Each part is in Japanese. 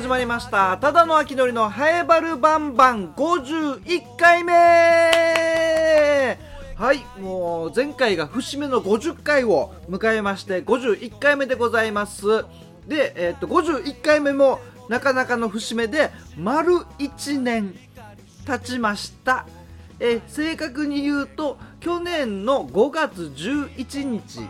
始まりました。ただの秋のりのハエバルバンバン。51回目。はいもう前回が節目の50回を迎えまして51回目でございます。で、えー、っと51回目もなかなかの節目で丸1年経ちました。え正確に言うと去年の5月11日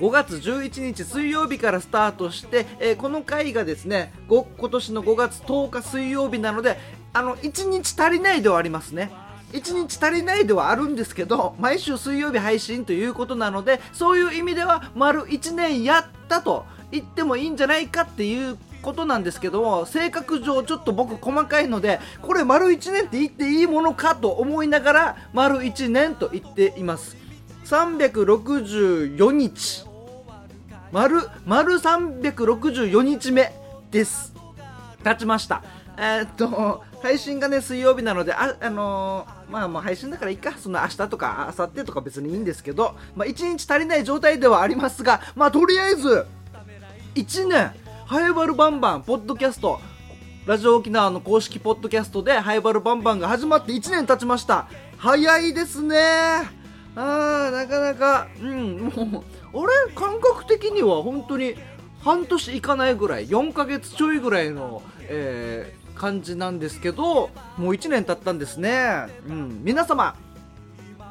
5月11日水曜日からスタートして、えー、この回がですね今年の5月10日水曜日なのであの1日足りないではありますね。1日足りないではあるんですけど毎週水曜日配信ということなのでそういう意味では丸1年やったと言ってもいいんじゃないかっていうことなんですけども性格上ちょっと僕細かいのでこれ丸1年って言っていいものかと思いながら丸1年と言っています。364日。丸、丸364日目です。経ちました。えー、っと、配信がね、水曜日なので、あ、あのー、まあまあ配信だからいいか、その明日とか明後日とか別にいいんですけど、まあ1日足りない状態ではありますが、まあとりあえず、1年、ハイバルバンバン、ポッドキャスト、ラジオ沖縄の公式ポッドキャストでハイバルバンバンが始まって1年経ちました。早いですね。あー、なかなか、うん、もう、あれ？感覚的には本当に半年いかないぐらい4ヶ月ちょいぐらいの、えー、感じなんですけどもう1年経ったんですね、うん、皆様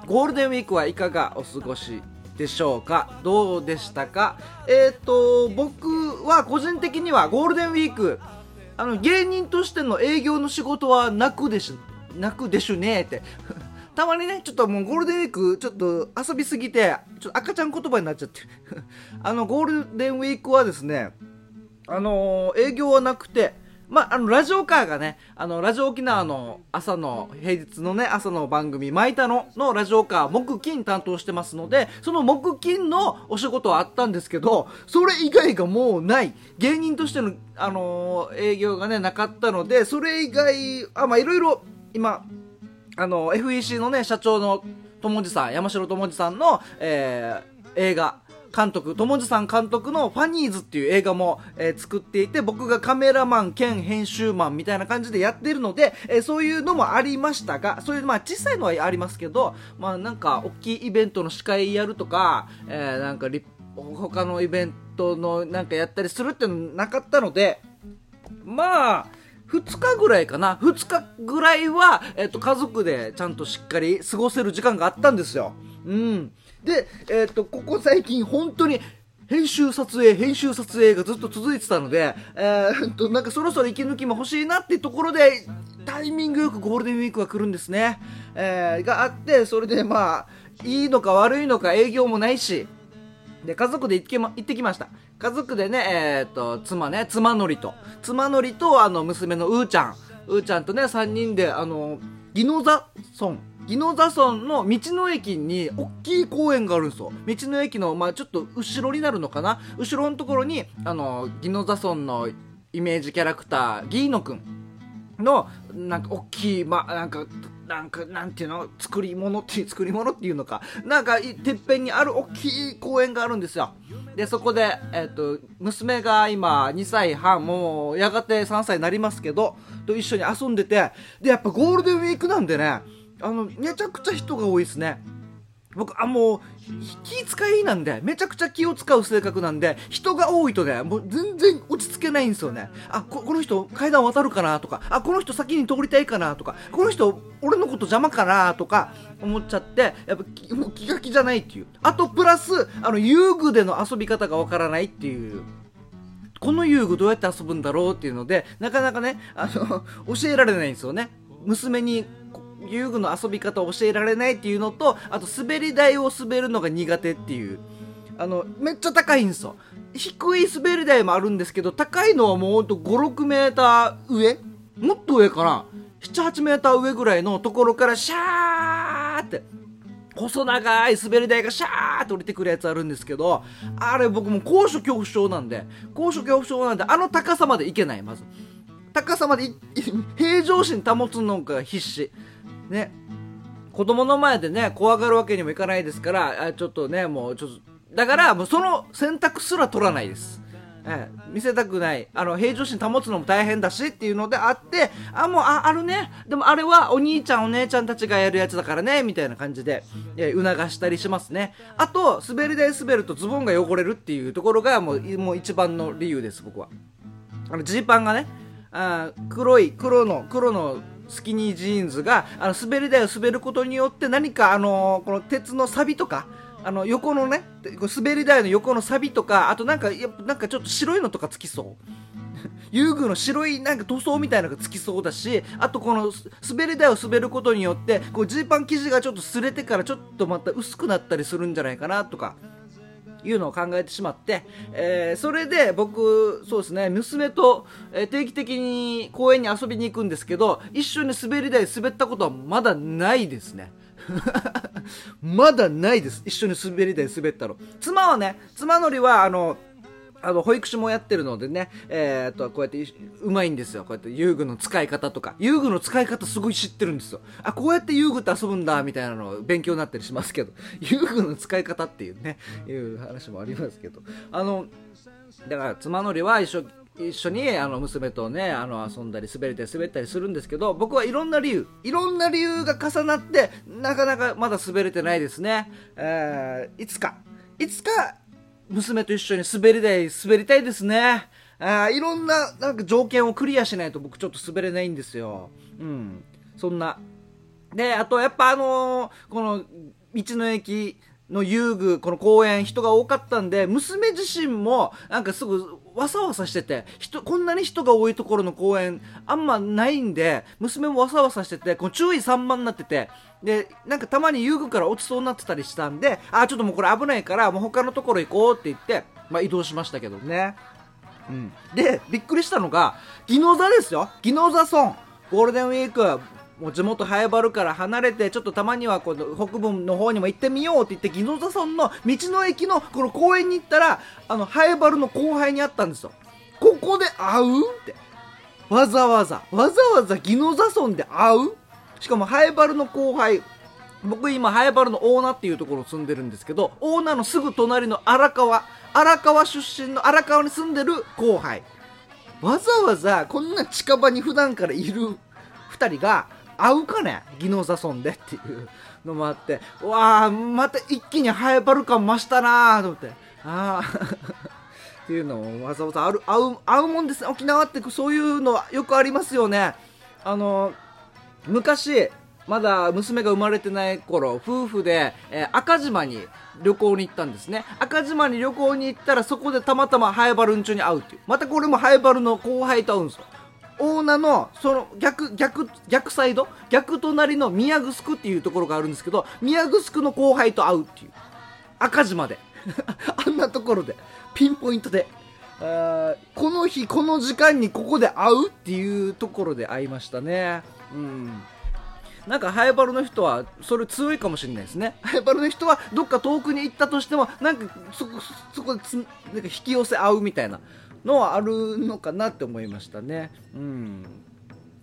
ゴールデンウィークはいかがお過ごしでしょうか？どうでしたか？えっ、ー、と僕は個人的にはゴールデンウィークあの芸人としての営業の仕事はなくでしなくでしゅねって。たまにね、ちょっともうゴールデンウィーク、ちょっと遊びすぎて、ちょっと赤ちゃん言葉になっちゃって。あの、ゴールデンウィークはですね、あのー、営業はなくて、まあ、あの、ラジオカーがね、あの、ラジオ沖縄の朝の、平日のね、朝の番組、マイタノのラジオカー、木金担当してますので、その木金のお仕事はあったんですけど、それ以外がもうない。芸人としての、あのー、営業がね、なかったので、それ以外、あ、まあ、いろいろ、今、あの FEC のね社長の友次さん山城友次さんの、えー、映画監督友次さん監督の「ファニーズ」っていう映画も、えー、作っていて僕がカメラマン兼編集マンみたいな感じでやってるので、えー、そういうのもありましたがそういうまあ小さいのはありますけどまあなんか大きいイベントの司会やるとか、えー、なんか他のイベントのなんかやったりするっていうのなかったのでまあ2日ぐらいかな2日ぐらいは、えっと、家族でちゃんとしっかり過ごせる時間があったんですよ。うん。で、えっと、ここ最近本当に編集撮影、編集撮影がずっと続いてたので、えー、っと、なんかそろそろ息抜きも欲しいなってところで、タイミングよくゴールデンウィークが来るんですね。えー、があって、それでまあ、いいのか悪いのか営業もないし、で、家族で行ってきま、行ってきました。家族でね、えー、っと、妻ね、妻のりと、妻のりと、あの、娘のうーちゃん、うーちゃんとね、3人で、あの、宜野座村、宜野座村の道の駅に大きい公園があるんですよ。道の駅の、まあちょっと後ろになるのかな。後ろのところに、あの、宜野座村のイメージキャラクター、ギーノくん。の、なんか大きい、まあなんか、なんか、なんていうの？作り物っていう、作り物っていうのか、なんか、てっぺんにある大きい公園があるんですよ。で、そこで、えっ、ー、と、娘が今2歳半、もうやがて3歳になりますけど、と一緒に遊んでて、で、やっぱゴールデンウィークなんでね、あの、めちゃくちゃ人が多いですね。僕、あ、もう、気遣いなんで、めちゃくちゃ気を使う性格なんで、人が多いとね、もう全然落ち着けないんですよね。あ、ここの人階段渡るかなとか、あ、この人先に通りたいかなとか、この人俺のこと邪魔かなとか思っちゃって、やっぱもう気が気じゃないっていう。あとプラス、あの遊具での遊び方がわからないっていう。この遊具どうやって遊ぶんだろうっていうので、なかなかね、あの、教えられないんですよね。娘に遊具の遊び方を教えられないっていうのと、あと滑り台を滑るのが苦手っていう。あの、めっちゃ高いんですよ。低い滑り台もあるんですけど、高いのはもうほんと5、6メーター上？もっと上かな ?7、8メーター上ぐらいのところからシャーって、細長い滑り台がシャーって降りてくるやつあるんですけど、あれ僕も高所恐怖症なんで、高所恐怖症なんで、あの高さまで行けない、まず。高さまで 平常心保つのが必死。ね、子供の前でね、怖がるわけにもいかないですから、あちょっとね、もうちょっと、だからもうその選択すら取らないです。ええ、見せたくない。あの平常心保つのも大変だしっていうのであってあもうああるね。でもあれはお兄ちゃんお姉ちゃんたちがやるやつだからねみたいな感じで、え促したりしますね。あと滑り台滑るとズボンが汚れるっていうところがもうもう一番の理由です僕は。あのジーパンがねあ黒い黒の黒のスキニージーンズがあの滑り台を滑ることによって何かあのこの鉄の錆とかあの横のね滑り台の横の錆とかあとなんかやなんかちょっと白いのとかつきそう。遊具の白いなんか塗装みたいなのがつきそうだしあとこの滑り台を滑ることによってこうジーパン生地がちょっと擦れてからちょっとまた薄くなったりするんじゃないかなとか。いうのを考えてしまって、えー、それで僕、そうですね、娘と、え、定期的に公園に遊びに行くんですけど、一緒に滑り台滑ったことはまだないですね。まだないです。一緒に滑り台滑ったの。妻はね、妻のりは、あの、あの、保育士もやってるのでね、えー、っと、こうやって、うまいんですよ。こうやって遊具の使い方とか。遊具の使い方すごい知ってるんですよ。あ、こうやって遊具って遊ぶんだ、みたいなの勉強になったりしますけど。遊具の使い方っていうね、いう話もありますけど。あの、だから、妻のりは一緒、一緒にあの娘とねあの遊んだり滑れたり滑ったりするんですけど僕はいろんな理由いろんな理由が重なってなかなかまだ滑れてないですね、えー、いつかいつか娘と一緒に滑り台滑りたいですね。あいろんななんか条件をクリアしないと僕ちょっと滑れないんですよ。うん。そんな。で、あとやっぱあのー、この道の駅の遊具、この公園人が多かったんで、娘自身もなんかすぐわさわさしてて、人、こんなに人が多いところの公園あんまないんで、娘もわさわさしてて、この注意散漫になってて、で、なんかたまに遊具から落ちそうになってたりしたんで、あ、ちょっともうこれ危ないから、もう他のところ行こうって言って、まあ移動しましたけどね。うん。で、びっくりしたのが、ギノザですよ。ギノザ村。ゴールデンウィーク、もう地元ハエバルから離れて、ちょっとたまにはこの北部の方にも行ってみようって言って、ギノザ村の道の駅のこの公園に行ったら、あの、ハエバルの後輩に会ったんですよ。ここで会う？って。わざわざ、わざわざギノザ村で会う？しかもハエバルの後輩僕今ハエバルの大名っていうところ住んでるんですけど大名のすぐ隣の荒川荒川出身の荒川に住んでる後輩わざわざこんな近場に普段からいる2人が会うかね技能誘んでっていうのもあってわあまた一気にハエバル感増したなーと思って。ああ っていうのをわざわざある会う会うもんですね沖縄って。そういうのよくありますよね。あの昔まだ娘が生まれてない頃夫婦で、えー、赤島に旅行に行ったんですね。赤島に旅行に行ったらそこでたまたまハエバルンチョに会うっていう。またこれもハエバルの後輩と会うんですよ。大名のその逆逆逆サイド？逆隣の宮城っていうところがあるんですけど宮城の後輩と会うっていう。赤島で。あんなところで。ピンポイントで。この日この時間にここで会うっていうところで会いましたね。うん。なんかハエバルの人はそれ強いかもしれないですね。ハエバルの人はどっか遠くに行ったとしてもなんかそこそこでなんか引き寄せ合うみたいな。のはあるのかなって思いましたね。うん。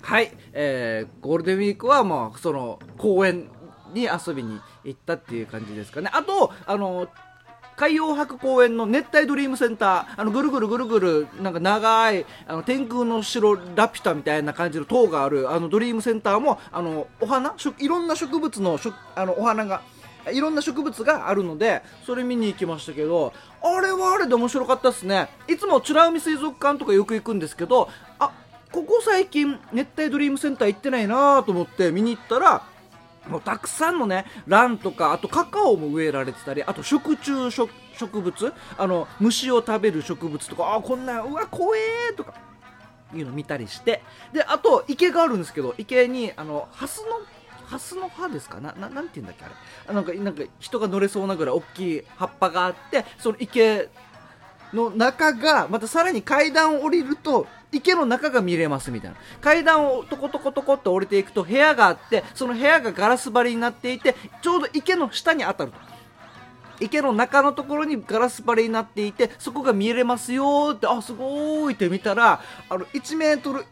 はい、えー、ゴールデンウィークはまあその公園に遊びに行ったっていう感じですかね。あとあの海洋博公園の熱帯ドリームセンター、あの、ぐるぐるぐるぐる、なんか長い、あの、天空の城ラピュタみたいな感じの塔がある、あの、ドリームセンターも、あの、お花いろんな植物の、あの、お花が、いろんな植物があるので、それ見に行きましたけど、あれはあれで面白かったですね。いつも美ら海水族館とかよく行くんですけど、あ、ここ最近、熱帯ドリームセンター行ってないなと思って見に行ったら、もうたくさんのね、ランとか、あとカカオも植えられてたり、あと食虫植物、あの、虫を食べる植物とか、あ、こんな、うわ、怖えとか、いうの見たりして、で、あと、池があるんですけど、池に、あの、ハスの、ハスの葉ですか？な、ななんて言うんだっけあれ？なんか、なんか人が乗れそうなぐらい大きい葉っぱがあって、その池の中が、またさらに階段を降りると、池の中が見れますみたいな。階段をトコトコトコって降りていくと部屋があって、その部屋がガラス張りになっていて、ちょうど池の下に当たると。池の中のところにガラス張りになっていて、そこが見れますよって、あ、すごーいって見たら、あの、1メートル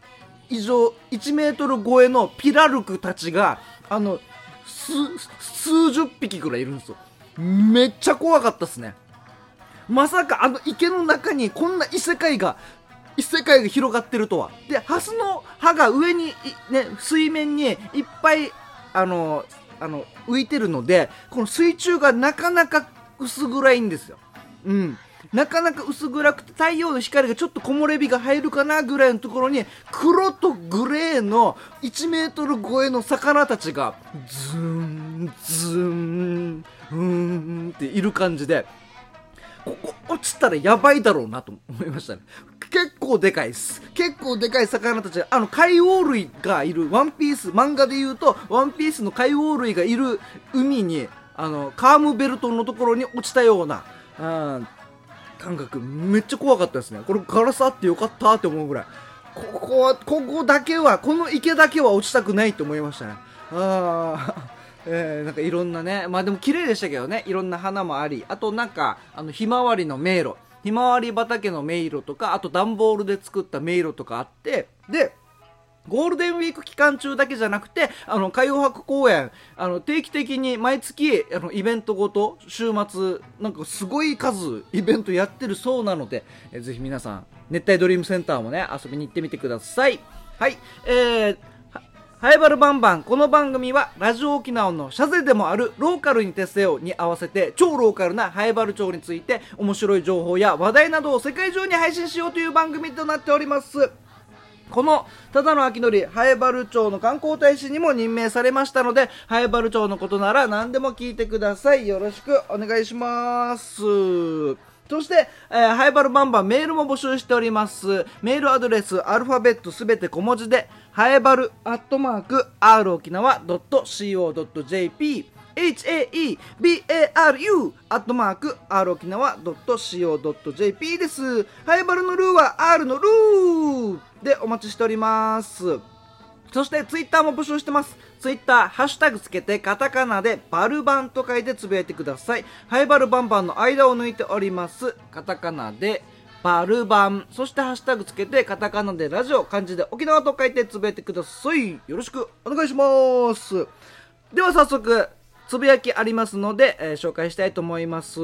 以上、1メートル超えのピラルクたちが、あの、数、十匹ぐらいいるんですよ。めっちゃ怖かったっすね。まさかあの池の中にこんな異世界が異世界が広がってるとはでハスの葉が上にね水面にいっぱいあのあの浮いてるのでこの水中がなかなか薄暗いんですようんなかなか薄暗くて太陽の光がちょっと木漏れ日が入るかなぐらいのところに黒とグレーの1メートル超えの魚たちがズーンズーンうーんっている感じでここ落ちたらやばいだろうなと思いましたね。結構でかいです。結構でかい魚たち、あの、海王類がいる、ワンピース、漫画で言うと、ワンピースの海王類がいる海に、あの、カームベルトのところに落ちたような、うん感覚めっちゃ怖かったですね。これガラスあってよかったって思うぐらい。ここはここだけはこの池だけは落ちたくないと思いましたね。ああ えー、なんかいろんなね。まあでも綺麗でしたけどね。いろんな花もあり。あとなんかあのひまわりの迷路。ひまわり畑の迷路とかあと段ボールで作った迷路とかあって。でゴールデンウィーク期間中だけじゃなくて、あの、海洋博公園、あの、定期的に毎月、あの、イベントごと、週末、なんかすごい数、イベントやってるそうなので、えぜひ皆さん、熱帯ドリームセンターもね、遊びに行ってみてください。はい、えー、ハイバルバンバン。この番組は、ラジオ沖縄のシャゼでもあるローカルに徹せよに合わせて、超ローカルなハイバル町について、面白い情報や話題などを世界中に配信しようという番組となっております。このただの秋のり、ハエバル町の観光大使にも任命されましたので、ハエバル町のことなら何でも聞いてください。よろしくお願いします。そして、えー、ハイバルバンバンメールも募集しております。メールアドレス、アルファベットすべて小文字で、ハエバルアットマーク、r 沖縄 .co.jp haebaru アットマーク r 沖縄 .co.jp です。ハイバルのルーは R のルーでお待ちしております。そしてツイッターも募集してます。ツイッター、ハッシュタグつけてカタカナでバルバンと書いてつぶやいてください。ハイバルバンバンの間を抜いております。カタカナでバルバン。そしてハッシュタグつけてカタカナでラジオ、漢字で沖縄と書いてつぶやいてください。よろしくお願いします。では早速、つぶやきありますので、えー、紹介したいと思います。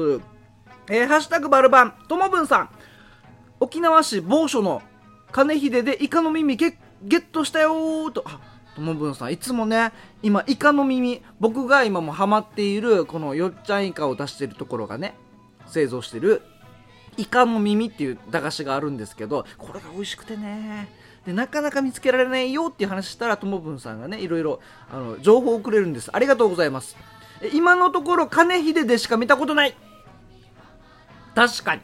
えー、ハッシュタグバルバン、ともぶんさん。沖縄市某所の金秀でイカの耳ゲゲットしたよーと。あ、ともぶんさん、いつもね、今、イカの耳、僕が今もハマっている、このよっちゃんイカを出してるところがね、製造してる、イカの耳っていう駄菓子があるんですけど、これが美味しくてね、でなかなか見つけられないよっていう話したらともぶんさんがねいろいろあの情報をくれるんですありがとうございます今のところ金秀でしか見たことない確かに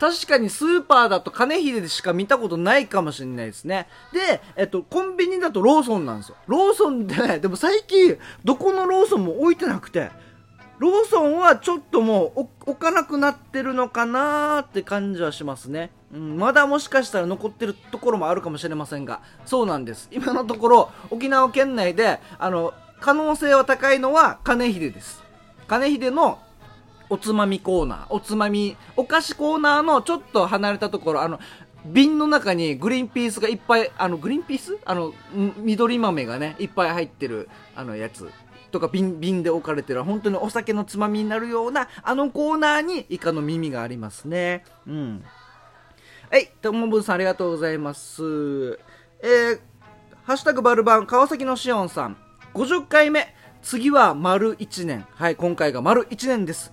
確かにスーパーだと金秀でしか見たことないかもしれないですね。で、えっと、コンビニだとローソンなんですよ。ローソンで、ね、でも最近、どこのローソンも置いてなくて、ローソンはちょっともう置かなくなってるのかなーって感じはしますね。うん、まだもしかしたら残ってるところもあるかもしれませんが、そうなんです。今のところ、沖縄県内で、あの、可能性は高いのは金秀です。金秀のおつまみコーナー、おつまみ、お菓子コーナーのちょっと離れたところ、あの、瓶の中にグリーンピースがいっぱい、あの、グリーンピース？あの、緑豆がね、いっぱい入ってる、あの、やつ。とか瓶瓶で置かれてる。本当にお酒のつまみになるようなあのコーナーにイカの耳がありますね。うん。はいともぶんさんありがとうございます。えー、ハッシュタグバルバン川崎のしおんさん。50回目。次は丸1年。はい今回が丸1年です。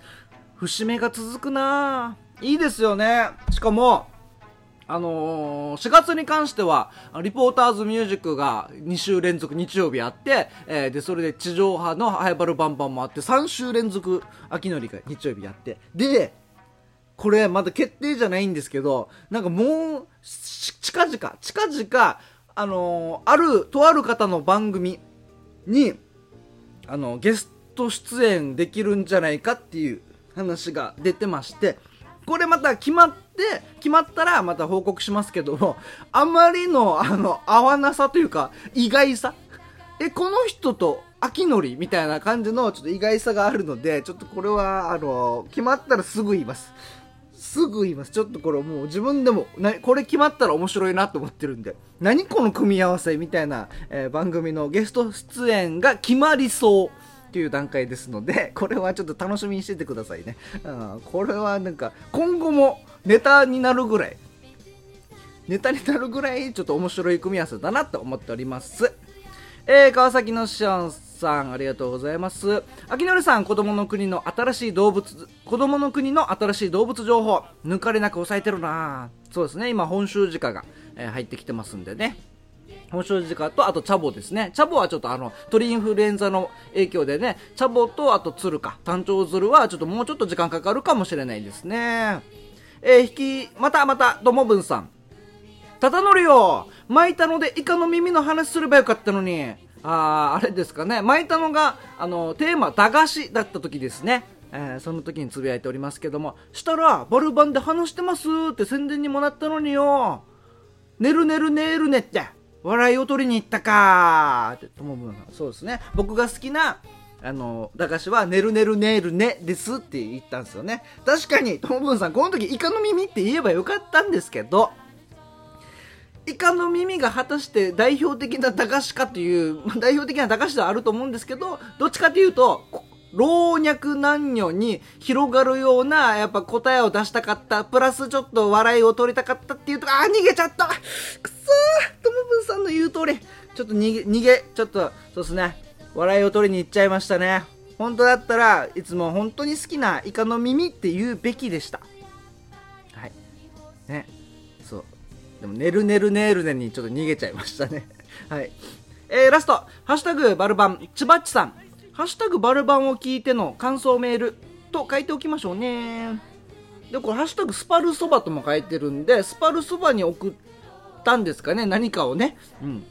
節目が続くな。いいですよね。しかもあのー、4月に関しては、リポーターズミュージックが2週連続日曜日あって、えー、で、それで地上波のハイバルバンバンもあって、3週連続秋のりが日曜日やって、で、これまだ決定じゃないんですけど、なんかもう、近々、近々、あのー、ある、とある方の番組に、あの、ゲスト出演できるんじゃないかっていう話が出てまして、これまた決まって、決まったらまた報告しますけども、あまりの、あの、合わなさというか、意外さ。え、この人と秋のりみたいな感じのちょっと意外さがあるので、ちょっとこれは、あの、決まったらすぐ言います。すぐ言います。ちょっとこれもう自分でも、な、これ決まったら面白いなと思ってるんで、何この組み合わせみたいな、えー、番組のゲスト出演が決まりそう。っていう段階ですので これはちょっと楽しみにしててくださいね、うん、これはなんか今後もネタになるぐらいネタになるぐらいちょっと面白い組み合わせだなと思っておりますえー、川崎のシオンさん、ありがとうございます。秋のりさん、子供の国の新しい動物、子供の国の新しい動物情報、抜かれなく抑えてるなそうですね、今、本州鹿が、えー、入ってきてますんでね。本州鹿と、あとチャボですね。チャボはちょっとあの、鳥インフルエンザの影響でね、チャボと、あと鶴か、単調鶴はちょっともうちょっと時間かかるかもしれないですね。えー、引き、またまた、どもぶんさん。ただのりよ巻いたのでイカの耳の話すればよかったのに。ああれですかね。巻いたのが、あの、テーマ、駄菓子だった時ですね。えー、その時につぶやいておりますけども、したら、バルバンで話してますって宣伝にもなったのによ。寝る寝る寝るねって、笑いを取りに行ったかって、ともぶんそうですね。僕が好きな、あの、駄菓子は、寝る寝る寝るねですって言ったんですよね。確かに、ともぶんさん、この時、イカの耳って言えばよかったんですけど、イカの耳が果たして代表的な駄菓子かという、代表的な駄菓子ではあると思うんですけど、どっちかというと、老若男女に広がるような、やっぱ答えを出したかった、プラスちょっと笑いを取りたかったっていうと、あ、逃げちゃったくそーともぶんさんの言う通り、ちょっと逃げ、逃げ、ちょっと、そうですね、笑いを取りに行っちゃいましたね。本当だったらいつも本当に好きなイカの耳って言うべきでした。はい。ね。でも、ねるねるねるねにちょっと逃げちゃいましたね。はい。えー、ラスト、ハッシュタグバルバン、ちばっちさん。ハッシュタグバルバンを聞いての感想メールと書いておきましょうね。で、これ、ハッシュタグスパルそばとも書いてるんで、スパルそばに送ったんですかね、何かをね。うん。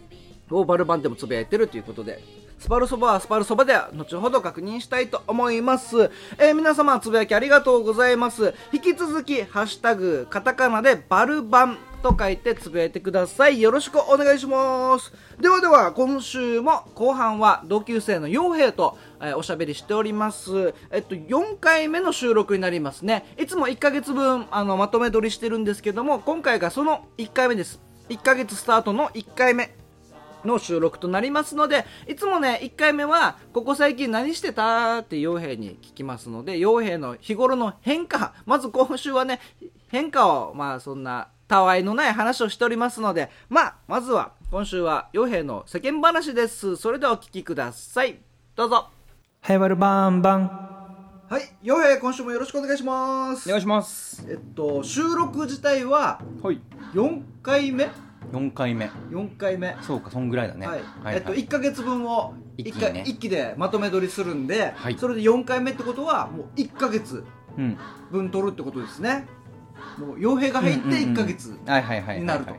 をバルバンでもつぶやいてるということで、スパルそばはスパルそばでは後ほど確認したいと思います。えー、皆様つぶやきありがとうございます。引き続き、ハッシュタグ、カタカナでバルバンと書いてつぶやいてください。よろしくお願いします。ではでは、今週も後半は同級生の傭兵と、えー、おしゃべりしております。えっと、4回目の収録になりますね。いつも1ヶ月分、あの、まとめ撮りしてるんですけども、今回がその1回目です。1ヶ月スタートの1回目。の収録となりますので、いつもね、1回目は、ここ最近何してたって傭兵に聞きますので、傭兵の日頃の変化、まず今週はね、変化を、まあそんな、たわいのない話をしておりますので、まあ、まずは、今週は傭兵の世間話です。それではお聞きください。どうぞ。はい、わるバンバン。はい、傭兵、今週もよろしくお願いします。お願いします。えっと、収録自体は、はい。4回目4回目。4回目。そうかそんぐらいだね、はい。はいえっと、1か月分を一気,、ね、一気でまとめ撮りするんで、はい、それで4回目ってことはもう1か月分撮るってことですね、もう傭兵が入って1か月になると。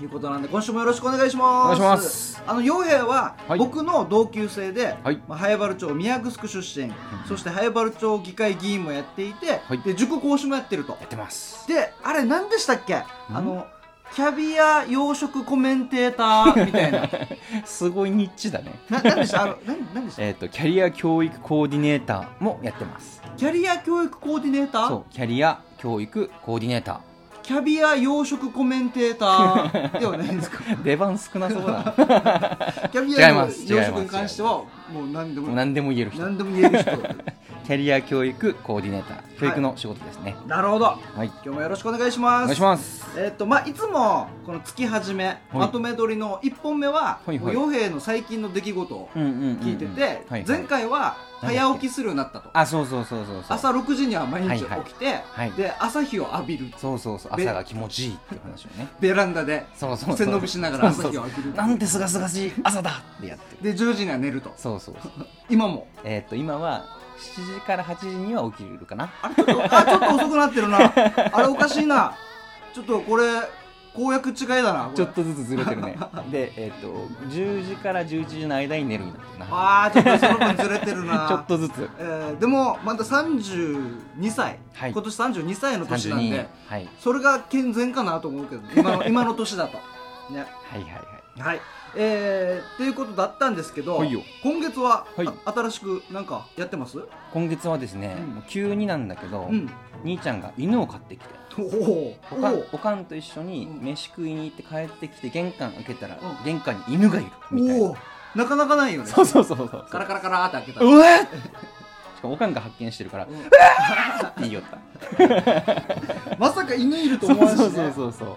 いうことなんで今週もよろしくお願いします。お願いします。あの傭兵は僕の同級生で、はい。まあ、早原町宮城出身、そして早原町議会議員もやっていて、はい、で塾講師もやってると。やってます。であれ何でしたっけ？あのキャビア養殖コメンテーターみたいな。すごいニッチだね。な何でしたあの何何でしたえっ、とキャリア教育コーディネーターもやってます。キャリア教育コーディネーター？そうキャリア教育コーディネーター。キャビア養殖コメンテーター ではないんですか？出番少なそうだ キャビアの養殖に関してはもう何でも何でも言える人。何でも言える人キャリア教育コーディネーター教育の仕事ですね、なるほど、はい、今日もよろしくお願いします。お願いします。えっとまあいつもこの月始め、まとめ撮りの1本目は洋、平の最近の出来事を聞いてて前回は早起きするようになったと。あそうそうそうそう朝6時には毎日起きて、で朝日を浴びる。そうそうそう。朝が気持ちいいっていう話をね。ベランダで背伸びしながら朝日を浴びるなんてすがすがしい朝だってやってで10時には寝ると。そうそう今も？えっと今は7時から8時には起きるかな。あれちょっとあちょっと遅くなってるな。あれおかしいな。ちょっとこれ公約違いだなちょっとずつずれてるね。でえっ、ー、と10時から11時の間に寝るんだってな。ああちょっとその分ずれてるな。ちょっとずつ、えー、でもまだ32歳、はい、今年32歳の年なんで、はい、それが健全かなと思うけど今の今の年だと。ね。はいはいはい。はいえー、っていうことだったんですけど、今月は、はい、新しくなんかやってます？今月はですね、うん、急になんだけど、うん、兄ちゃんが犬を飼ってきておかんおかんと一緒に飯食いに行って帰ってきて玄関開けたら、玄関に犬がいるみたいな。なかなかないよね。そうそうそうそうカラカラカラって開けたうわっ！しかもおかんが発見してるから「うわっ!」って言いよった。まさか犬いると思わんし、ね、そうそうそうそう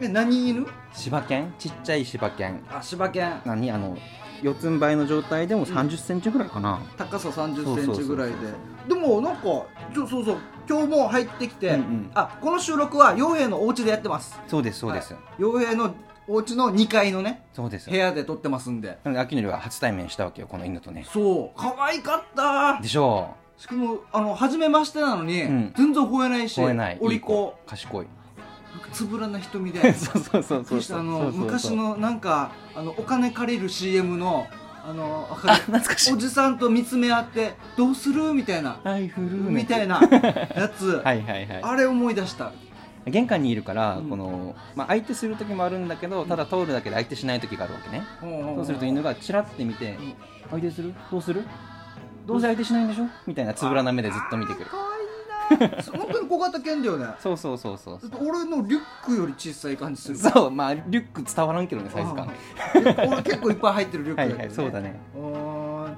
え何犬？柴犬？ちっちゃい柴犬。あ柴犬。何？あの四つん這いの状態でも3 0ンチぐらいかな、高さ3 0ンチぐらいで。でもなんかそうそう。今日も入ってきて、うんうん、あこの収録は陽平のお家でやってます。そうですそうです、陽、はい、平のお家の2階のねそうです。部屋で撮ってますんで。なので秋のりは初対面したわけよこの犬とね。そう。可愛かったでしょうしかもあの初めましてなのに、うん、全然吠えないし吠えない。お利口。賢い。つぶらな瞳でそうそうそうそうそう。あの昔のなんかあのお金借りる CM のあのあ 懐かしい。おじさんと見つめ合って「どうする?」みたいな「はい振る」みたいなやつ。はいはい、はい、あれ思い出した。玄関にいるから、うん、このまあ、相手する時もあるんだけどただ通るだけで相手しない時があるわけね、うん、そうすると犬がチラッて見て「相手する？どうする？どうせ相手しないんでしょ?」みたいなつぶらな目でずっと見てくる。本当に小型犬だよね。そうそうそうそう。俺のリュックより小さい感じする。そうまあリュック伝わらんけどねサイズ感。俺結構いっぱい入ってるリュックだけど、ね、はいはいそうだね。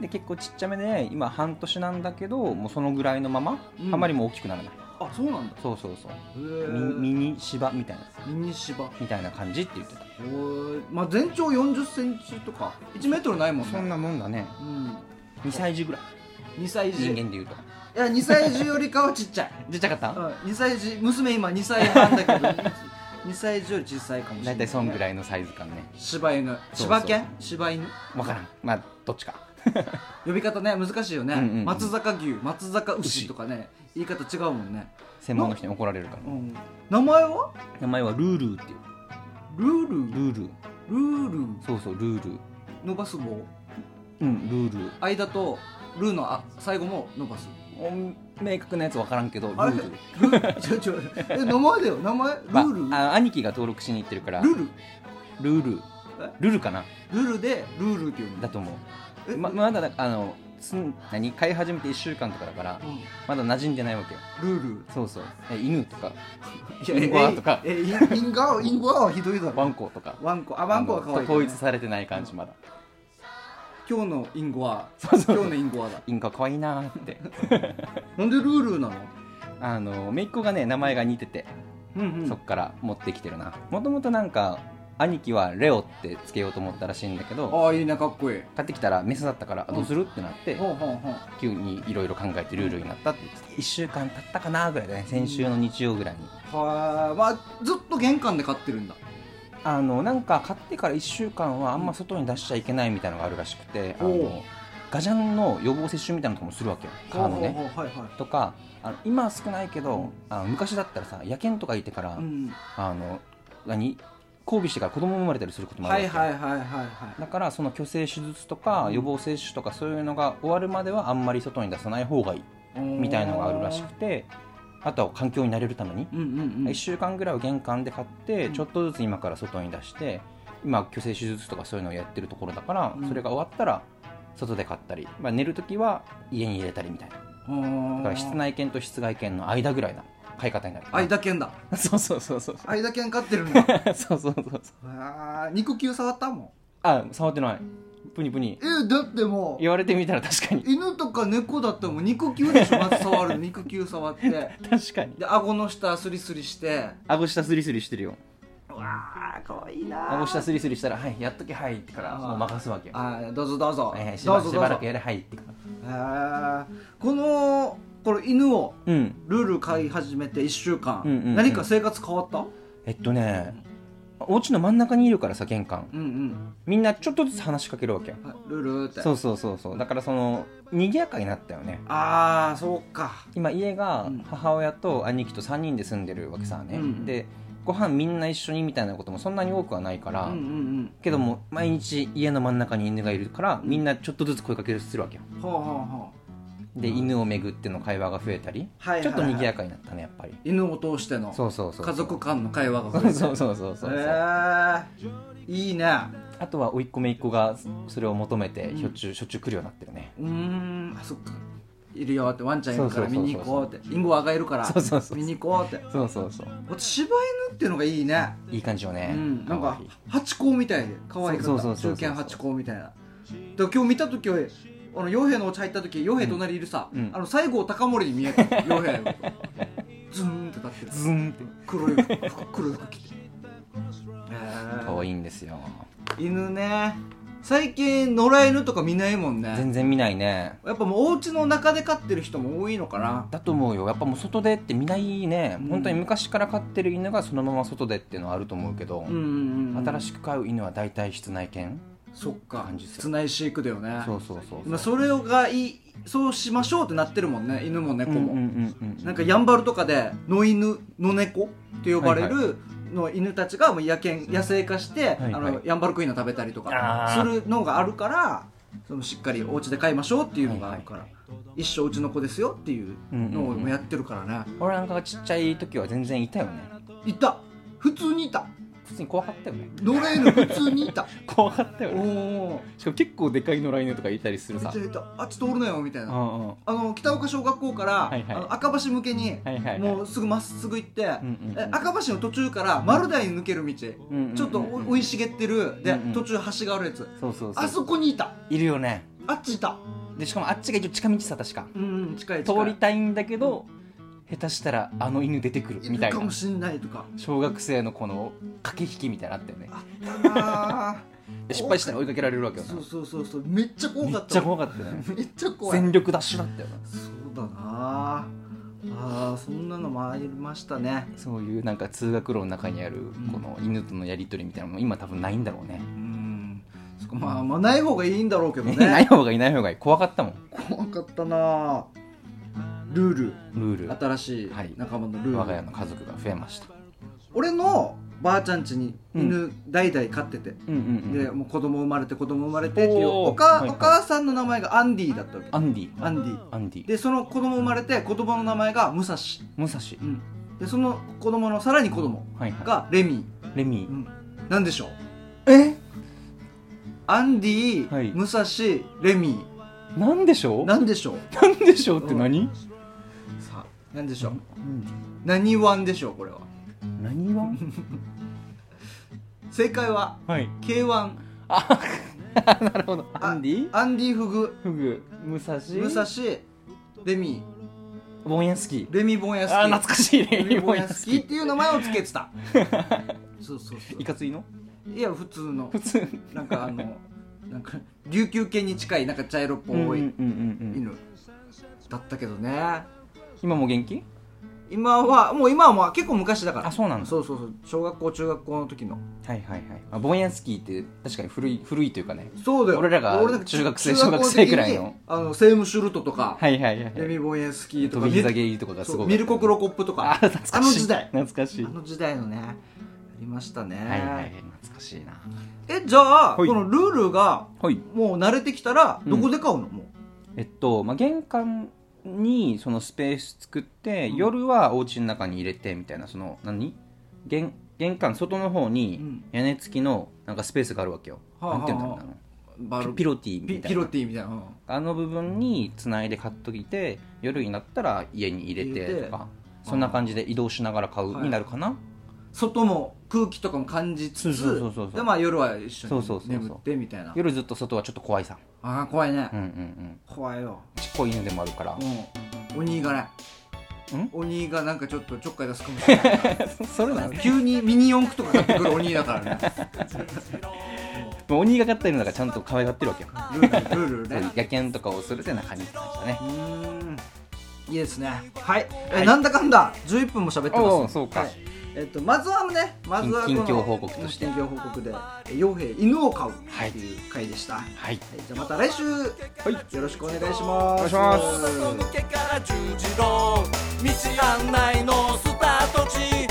で結構ちっちゃめで今半年なんだけどもうそのぐらいのまま、うん、あまりも大きくならない。あそうなんだ。そうそうそう。ミニ芝みたいな。ミニ芝。みたいな感じって言ってた。おまあ全長4 0ンチとか。1メートルないもんね。そんなもんだね、うん、2歳児ぐらい2歳児。人間でいうと。いや2歳児よりかはちっちゃい。ちっちゃかった、うん、2歳児娘今2歳半だけど 2歳児より小さいかもしれない。大体そんぐらいのサイズ感ね。柴犬。柴犬？柴犬？分からん。まあどっちか。呼び方ね難しいよね、うんうんうん、松坂牛松坂牛とかね言い方違うもんね。専門の人に怒られるから、うん、名前は？名前はルールーっていう。ルール？ルール。ルール？そうそうルール。伸ばす棒うんルール。間とルーのあ最後も伸ばす。明確なやつ分からんけどルール。ちょちょえ名前だよ。名前？ルール、まあ、兄貴が登録しに行ってるから。ルール？ルール。ルルかな？ルールでルールっていうのだと思う。ままだあのつ何？飼い始めて1週間とかだから、うん、まだ馴染んでないわけよ。ルール？そうそう。え犬とかインゴアとか。えインゴアインゴアはひどいだろ。ワンコとか。ワンコ。あワンコは可愛い、ね、統一されてない感じまだ、今日のインゴは今日のインゴはだ。インゴ可愛いなって。なんでルールなの？あの姪っ子がね名前が似てて、うんうん、そっから持ってきてるな。もともとなんか兄貴はレオってつけようと思ったらしいんだけどああいいねかっこいい。買ってきたらメスだったから、どうするってなって、急にいろいろ考えてルールになったって言ってた。1週間経ったかなぐらいでね。先週の日曜ぐらいに、はい、まあ、ずっと玄関で飼ってるんだあのなんか買ってから1週間はあんま外に出しちゃいけないみたいなのがあるらしくて、あのガジャンの予防接種みたいなのとかもするわけよ。蚊のね、とかあの今は少ないけど、あの昔だったらさ野犬とかいてから、うん、あの何？交尾してから子供生まれたりすることもあるわけ、はいはいはいはい、だからその去勢手術とか予防接種とかそういうのが終わるまではあんまり外に出さない方がいいみたいのがあるらしくてあとは環境に慣れるために、うんうんうん、1週間ぐらいを玄関で買ってちょっとずつ今から外に出して今去勢手術とかそういうのをやってるところだから、それが終わったら外で買ったり、まあ、寝る時は家に入れたりみたいな。だから室内犬と室外犬の間ぐらいな飼い方になる。間犬だ。そうそうそうそう間犬飼ってるんだ。そうそうそうそう。あ肉球触ったもん。あ触ってないプニプニ。えだってもう言われてみたら確かに。犬とか猫だったらもう肉球でしょまず触る。肉球触って。確かに。で顎の下スリスリして。顎下スリスリしてるよ。わあかわいいな顎下スリスリしたら「はいやっとけはい」ってからもう任すわけあどうぞどうぞ、はいはい、しばしばらくやれはいってから。このこれ犬をルール飼い始めて1週間、うん、何か生活変わった？えっとねお家の真ん中にいるからさ玄関、うんうん、みんなちょっとずつ話しかけるわけルールって。そうそうそうそう。だからその賑やかになったよね。ああそうか。今家が母親と兄貴と3人で住んでるわけさね、うん、でご飯みんな一緒にみたいなこともそんなに多くはないから、うんうんうん、けども毎日家の真ん中に犬がいるからみんなちょっとずつ声かけするわけよ、はあはあで犬をめぐっての会話が増えたり、はいはいはい、ちょっと賑やかになったねやっぱり。犬を通してのそうそうそう家族間の会話が増えて。そうそうそうそうへえー、いいね。あとは甥っ子姪っ子がそれを求めてしょっちゅう、しょっちゅう来るようになってるね。うん。あそっか。いるよってワンちゃんいるから見に行こうって。インゴワがいるから見に行こうって。そうそうそう。私柴犬っていうのがいいね。いい感じよね、うん、なんかかわい。いハチ公みたいで。可愛かったそうそうそうそう。中堅ハチ公みたいな。今日見た時はあの傭兵のお家入った時傭兵隣いるさ、うん。あの西郷隆盛に見えた傭兵が ズーンって立ってるズンって。黒い服黒い服着て。へ可愛いんですよ。ー犬ね。最近野良犬とか見ないもんね。全然見ないね。やっぱもうお家の中で飼ってる人も多いのかな。だと思うよ。やっぱもう外でって見ないね、うん。本当に昔から飼ってる犬がそのまま外でっていうのはあると思うけど、うんうんうん。新しく飼う犬は大体室内犬、そっか。感じする室内飼育だよね。そうそうそう今それがいいそうしましょうってなってるもんね。犬も猫も、うんうんうんうんなんかやんばるとかで野犬野猫って呼ばれはいるの犬たちがもう野犬野生化して、あのヤンバルクイナ食べたりとかするのがあるからそのしっかりお家で飼いましょうっていうのがあるから、一生うちの子ですよっていうのをやってるからね、俺なんかがちっちゃい時は全然いたよね。いた。普通にいた普通に怖かったよね。野良犬普通にいた。怖かったよおね。おしかも結構でかい野良犬とかいたりするさ。めっちゃいた。あっち通るなよみたいな、うんうん。あの北岡小学校から、はいはい。あの赤橋向けに、はいはいはい。もうすぐまっすぐ行って、うんうんうん。え赤橋の途中から丸台に抜ける道、うんうんうん。ちょっとお生い茂ってるで、うんうん。途中橋があるやつ。そうそうそう。あそこにいた。いるよね。あっちいた。でしかもあっちが一応近道さ確か。うんうん近い。通りたいんだけど、下手したらあの犬出てくるみたいな。かもしんないとか。小学生のこの駆け引きみたいなのあったよね。あった 失敗したら追いかけられるわけよ。なそうそうそうそう。めっちゃ怖かっためっちゃ怖かったよ。ねめっちゃ怖い。全力ダッシュだったよ。なそうだなあーそんなのもありましたね。そういうなんか通学路の中にあるんこの犬とのやり取りみたいなのも今多分ないんだろうね。うん。そこまあまあない方がいいんだろうけどね。ない方がいない方がいい。怖かったもん。怖かったなルール。ルール。新しいはい。仲間のルール、我が家の家族が増えました。俺のばあちゃん家に犬代々飼ってて、うんうんうんでもう子供生まれて子供生まれてっていうおー。おか、はいはい。お母さんの名前がアンディだったわけ。アンディ。アンディ。アンディ。でその子供生まれて子供の名前が武蔵、武蔵うん、でその子供のさらに子供はいはがレミ。いレミ。ー、うん、なんでしょう？え？アンディ、はい。武蔵レミ。なんでしょーう？なんでしょう？なんでしょうって何？なんでしょう？何ワンでしょうこれは？何は 正解は？はい。K1 あ なるほど。あアンディ？アンディフグ。フグ。武蔵武蔵レミ。ボンヤスキ。ーレミボンヤスキ。あー懐かしいレミボンヤヤスキ。っていう名前をつけてた。そうそうそいかついの？ういや普通の。普通。なんかあのなんか琉球犬に近いなんか茶色っぽい犬。だったけどね今も元気？今はもう今はもう結構昔だから。あそうなんだ。そうそうそう。小学校中学校の時の。はいはいはい、まあ、ボンヤスキーって確かに古い古いというかね。そうだよ。俺らが中学生小学生くらいの。あのセームシュルトとか、はいはいはいレミボンヤスキーとか。飛び膝蹴りとかがすごいミルコ・クロコップとか。あ懐かしい。あの時代。懐かしい。あの時代のね。ありましたね、はいはい。懐かしいな。えじゃあ、はい。このルールがはい。もう慣れてきたらうん。どこで買うの、もう。えっと、まあ、玄関にそのスペース作って、うん。夜はお家の中に入れてみたいなその何？玄玄関外の方うにん。屋根付きのなんかスペースがあるわけよ、はあはあなんていうんだろうなあ。のバルピピロティみたいな。ピピロティみたいな、うん。あの部分につないで買っといて夜になったら家に入れててとかそんな感じで移動しながら買うはいになるかな、外も空気とかも感じつつでまあ夜は一緒に眠ってみたいな。夜ずっと外はちょっと怖いさ。ああ怖いね、うんうんうん。怖いよ。ちっこい犬でもあるから。うん。鬼がねん？鬼がなんかちょっとちょっかい出すかもしれない。それなの急にミニ四駆とか買ってくる鬼だからね。鬼がかった犬だからちゃんと可愛がってるわけよ。ルールね。野犬とかをするって中に来ましたねうーん。いいですね。はい、えはい。なんだかんだ。11分も喋ってます。そうか。はいえっとまずはねまずはこの近近況報告として。近況報告でえ傭兵犬を飼うっていう回でした、はい。はい。じゃあまた来週、よろしくお願いします。お願いします。道案内のスタート地